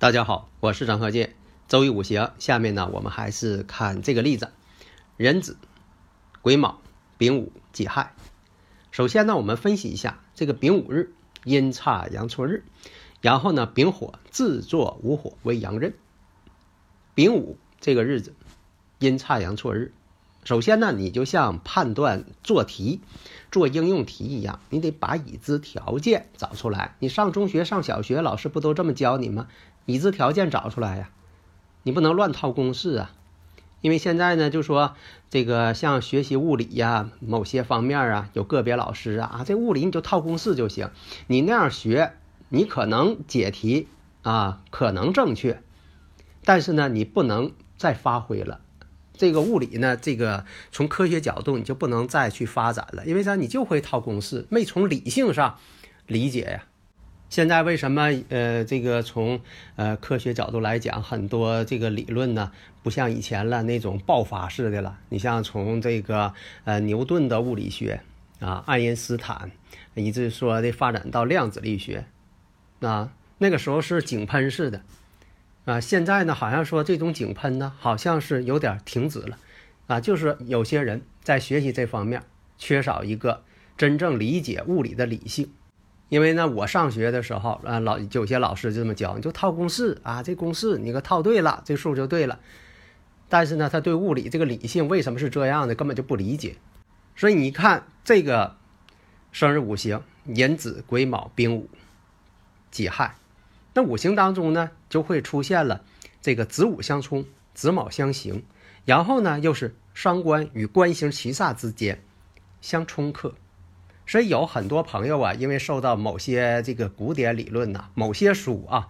大家好，我是张鹤剑。周易五行，下面呢，我们还是看这个例子：壬子、癸卯、丙午、己亥。首先呢，我们分析一下这个丙午日阴差阳错日，然后呢，丙火自作午火为阳刃。丙午这个日子阴差阳错日，首先呢，你就像判断做题、做应用题一样，你得把已知条件找出来。你上中学、上小学，老师不都这么教你吗？已知条件找出来呀，你不能乱套公式啊，因为现在呢，就说这个像学习物理呀，某些方面啊，有个别老师啊，啊，这物理你就套公式就行，你那样学，你可能解题啊，可能正确，但是呢，你不能再发挥了，这个物理呢，这个从科学角度你就不能再去发展了，因为啥？你就会套公式，没从理性上理解呀。现在为什么呃这个从呃科学角度来讲，很多这个理论呢不像以前了那种爆发式的了？你像从这个呃牛顿的物理学啊，爱因斯坦，一直说的发展到量子力学啊，那个时候是井喷式的啊。现在呢，好像说这种井喷呢，好像是有点停止了啊，就是有些人在学习这方面缺少一个真正理解物理的理性。因为呢，我上学的时候啊，老有些老师就这么教，你就套公式啊，这公式你给套对了，这数就对了。但是呢，他对物理这个理性为什么是这样的，根本就不理解。所以你看这个生日五行：寅子、癸卯、丙午、己亥。那五行当中呢，就会出现了这个子午相冲、子卯相刑，然后呢，又是伤官与官星七煞之间相冲克。所以有很多朋友啊，因为受到某些这个古典理论呐，某些书啊，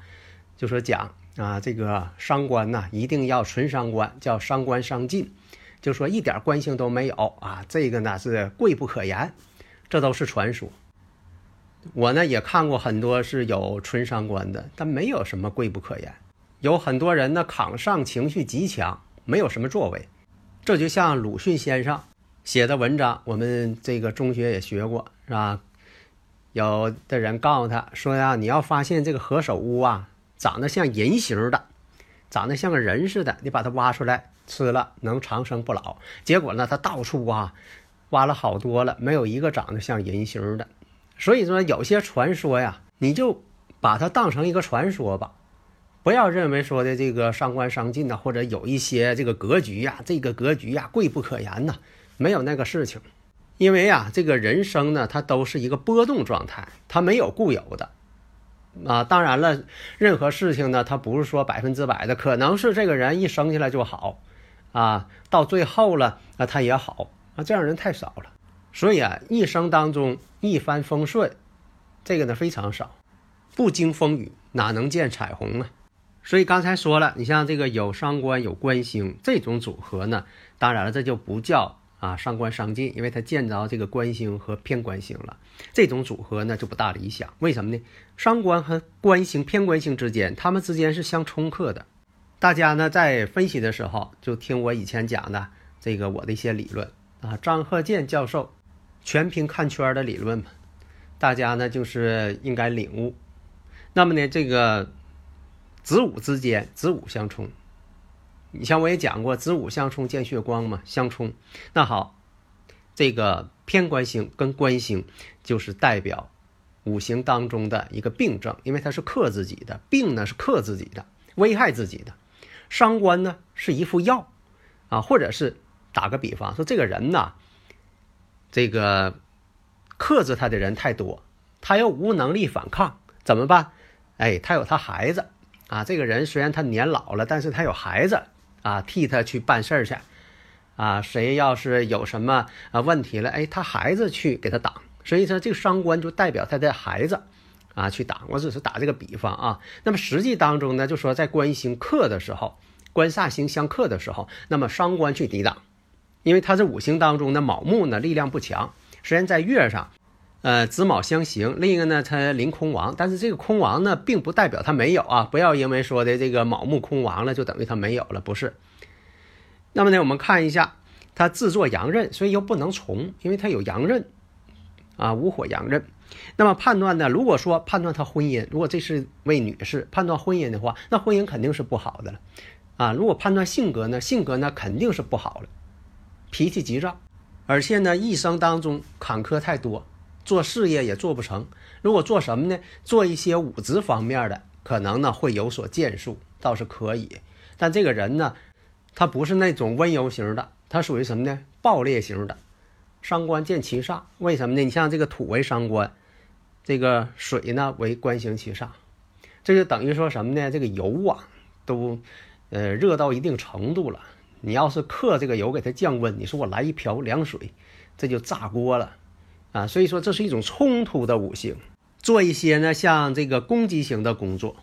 就说讲啊，这个伤官呐，一定要纯伤官，叫伤官伤尽，就说一点官星都没有啊，这个呢是贵不可言，这都是传说。我呢也看过很多是有纯伤官的，但没有什么贵不可言。有很多人呢扛上情绪极强，没有什么作为。这就像鲁迅先生。写的文章，我们这个中学也学过，是吧？有的人告诉他说呀：“你要发现这个何首乌啊，长得像人形的，长得像个人似的，你把它挖出来吃了，能长生不老。”结果呢，他到处挖，挖了好多了，没有一个长得像人形的。所以说，有些传说呀，你就把它当成一个传说吧，不要认为说的这个伤官伤尽呐，或者有一些这个格局呀，这个格局呀，贵不可言呐。没有那个事情，因为啊，这个人生呢，它都是一个波动状态，它没有固有的啊。当然了，任何事情呢，它不是说百分之百的，可能是这个人一生下来就好啊，到最后了啊，他也好啊，这样人太少了。所以啊，一生当中一帆风顺，这个呢非常少，不经风雨哪能见彩虹啊？所以刚才说了，你像这个有伤官有官星这种组合呢，当然了，这就不叫。啊，伤官伤尽，因为他见着这个官星和偏官星了，这种组合呢就不大理想。为什么呢？伤官和官星、偏官星之间，他们之间是相冲克的。大家呢在分析的时候，就听我以前讲的这个我的一些理论啊，张鹤剑教授全凭看圈的理论嘛，大家呢就是应该领悟。那么呢，这个子午之间，子午相冲。你像我也讲过，子午相冲见血光嘛，相冲。那好，这个偏官星跟官星就是代表五行当中的一个病症，因为它是克自己的，病呢是克自己的，危害自己的。伤官呢是一副药啊，或者是打个比方说，这个人呐，这个克制他的人太多，他又无能力反抗，怎么办？哎，他有他孩子啊，这个人虽然他年老了，但是他有孩子。啊，替他去办事儿去，啊，谁要是有什么啊问题了，哎，他孩子去给他挡，所以说这个伤官就代表他的孩子啊去挡。我只是打这个比方啊。那么实际当中呢，就说在官星克的时候，官煞星相克的时候，那么伤官去抵挡，因为他这五行当中的卯木呢力量不强，虽然在月上，呃子卯相刑，另一个呢它临空亡，但是这个空亡呢并不代表它没有啊，不要因为说的这个卯木空亡了就等于它没有了，不是。那么呢，我们看一下，它制作阳刃，所以又不能从，因为它有阳刃，啊，无火阳刃。那么判断呢，如果说判断她婚姻，如果这是位女士，判断婚姻的话，那婚姻肯定是不好的了，啊，如果判断性格呢，性格呢肯定是不好了，脾气急躁，而且呢一生当中坎坷太多，做事业也做不成。如果做什么呢？做一些武职方面的，可能呢会有所建树，倒是可以。但这个人呢？他不是那种温柔型的，他属于什么呢？暴烈型的。伤官见七煞，为什么呢？你像这个土为伤官，这个水呢为官行七煞，这就等于说什么呢？这个油啊都呃热到一定程度了，你要是克这个油给它降温，你说我来一瓢凉水，这就炸锅了啊！所以说这是一种冲突的五行，做一些呢像这个攻击型的工作。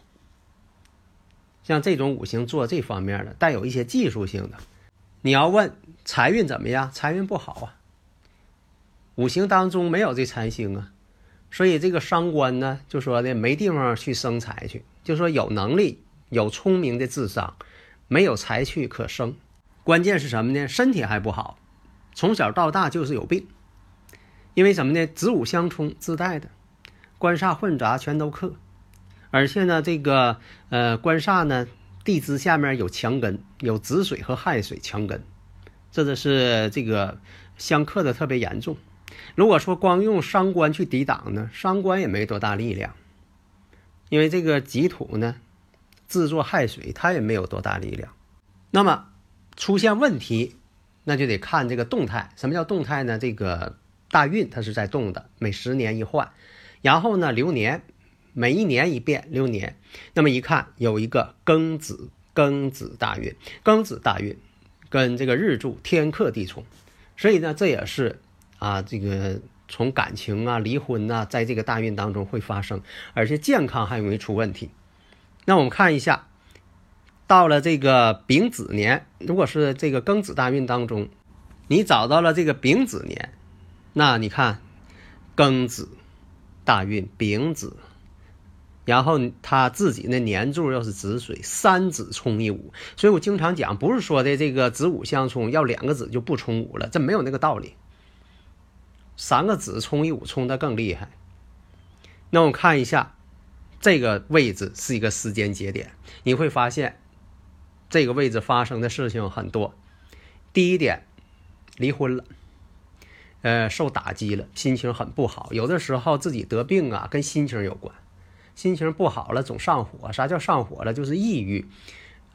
像这种五行做这方面的，带有一些技术性的。你要问财运怎么样？财运不好啊。五行当中没有这财星啊，所以这个伤官呢，就说的没地方去生财去，就说有能力、有聪明的智商，没有财去可生。关键是什么呢？身体还不好，从小到大就是有病。因为什么呢？子午相冲自带的，官煞混杂全都克。而且呢，这个呃官煞呢，地支下面有强根，有子水和亥水强根，这个是这个相克的特别严重。如果说光用伤官去抵挡呢，伤官也没多大力量，因为这个己土呢制作亥水，它也没有多大力量。那么出现问题，那就得看这个动态。什么叫动态呢？这个大运它是在动的，每十年一换，然后呢流年。每一年一变流年，那么一看有一个庚子庚子大运，庚子大运跟这个日柱天克地冲，所以呢这也是啊这个从感情啊离婚呐，在这个大运当中会发生，而且健康还容易出问题。那我们看一下，到了这个丙子年，如果是这个庚子大运当中，你找到了这个丙子年，那你看庚子大运丙子。然后他自己那年柱又是子水，三子冲一午，所以我经常讲，不是说的这个子午相冲要两个子就不冲午了，这没有那个道理。三个子冲一午，冲的更厉害。那我看一下这个位置是一个时间节点，你会发现这个位置发生的事情很多。第一点，离婚了，呃，受打击了，心情很不好，有的时候自己得病啊，跟心情有关。心情不好了，总上火。啥叫上火了？就是抑郁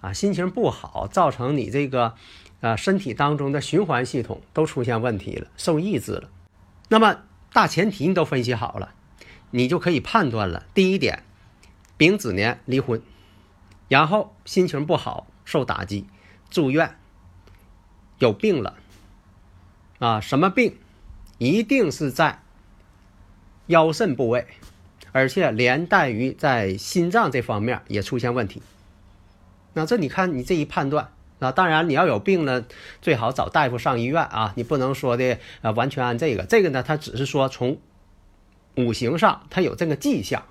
啊，心情不好，造成你这个啊身体当中的循环系统都出现问题了，受抑制了。那么大前提你都分析好了，你就可以判断了。第一点，丙子年离婚，然后心情不好，受打击，住院，有病了啊？什么病？一定是在腰肾部位。而且连带于在心脏这方面也出现问题。那这你看你这一判断啊，当然你要有病呢，最好找大夫上医院啊，你不能说的啊完全按这个。这个呢，他只是说从五行上他有这个迹象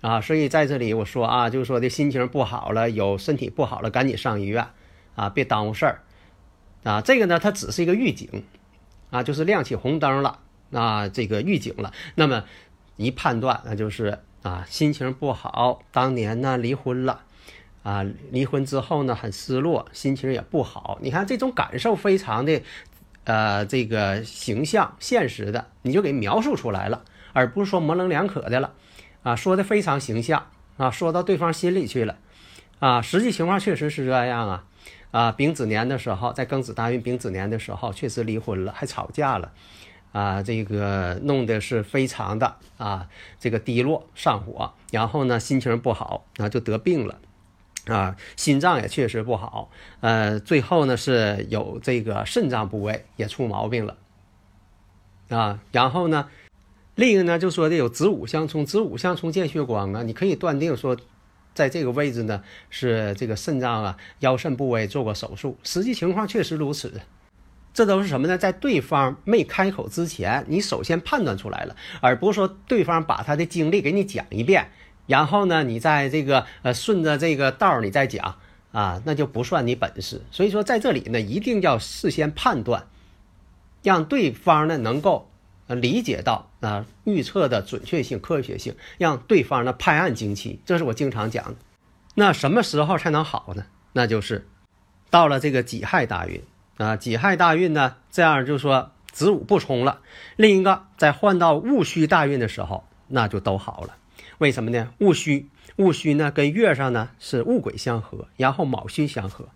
啊，所以在这里我说啊，就是说的心情不好了，有身体不好了，赶紧上医院啊，别耽误事儿啊。这个呢，它只是一个预警啊，就是亮起红灯了啊，这个预警了。那么。一判断，那就是啊，心情不好。当年呢，离婚了，啊，离婚之后呢，很失落，心情也不好。你看这种感受非常的，呃，这个形象、现实的，你就给描述出来了，而不是说模棱两可的了，啊，说的非常形象，啊，说到对方心里去了，啊，实际情况确实是这样啊，啊，丙子年的时候，在庚子大运丙子年的时候，确实离婚了，还吵架了。啊，这个弄的是非常的啊，这个低落上火，然后呢心情不好，然后就得病了，啊，心脏也确实不好，呃，最后呢是有这个肾脏部位也出毛病了，啊，然后呢，另一个呢就说的有子午相冲，子午相冲见血光啊，你可以断定说，在这个位置呢是这个肾脏啊腰肾部位做过手术，实际情况确实如此，这都是什么呢？在对方没开口之前，你首先判断出来了，而不是说对方把他的经历给你讲一遍。然后呢，你在这个呃顺着这个道儿你再讲啊，那就不算你本事。所以说在这里呢，一定要事先判断，让对方呢能够理解到啊预测的准确性、科学性，让对方呢拍案惊奇。这是我经常讲的。那什么时候才能好呢？那就是到了这个己亥大运啊，己亥大运呢，这样就说子午不冲了。另一个在换到戊戌大运的时候，那就都好了。为什么呢？戊戌，戊戌呢跟月上呢是戊癸相合，然后卯戌相合，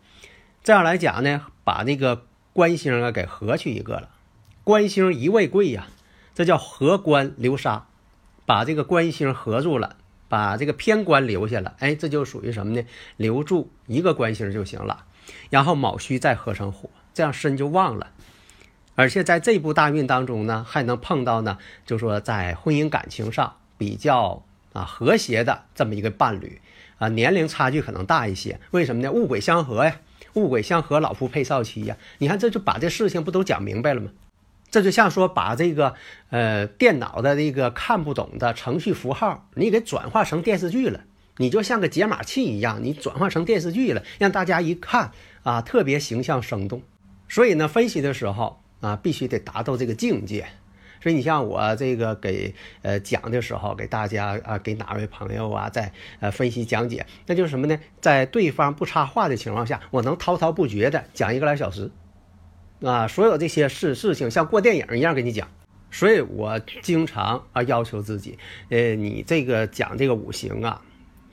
这样来讲呢，把那个官星啊给合去一个了。官星一位贵呀，这叫合官留杀，把这个官星合住了，把这个偏官留下了。哎，这就属于什么呢？留住一个官星就行了。然后卯戌再合成火，这样身就旺了。而且在这部大运当中呢，还能碰到呢，就说在婚姻感情上比较。啊，和谐的这么一个伴侣，啊，年龄差距可能大一些，为什么呢？戊癸相合呀，戊癸相合，老夫配少妻呀。你看，这就把这事情不都讲明白了吗？这就像说把这个呃电脑的这个看不懂的程序符号，你给转化成电视剧了，你就像个解码器一样，你转化成电视剧了，让大家一看啊，特别形象生动。所以呢，分析的时候啊，必须得达到这个境界。所以你像我这个给呃讲的时候，给大家啊，给哪位朋友啊，在呃分析讲解，那就是什么呢？在对方不插话的情况下，我能滔滔不绝的讲一个来小时，啊，所有这些事事情像过电影一样给你讲。所以我经常啊要求自己，呃，你这个讲这个五行啊，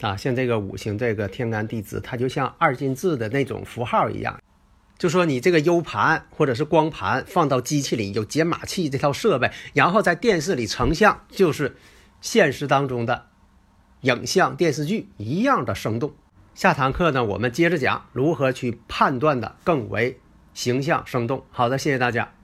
啊，像这个五行这个天干地支，它就像二进制的那种符号一样。就说你这个 U 盘或者是光盘放到机器里有解码器这套设备，然后在电视里成像，就是现实当中的影像电视剧一样的生动。下堂课呢，我们接着讲如何去判断的更为形象生动。好的，谢谢大家。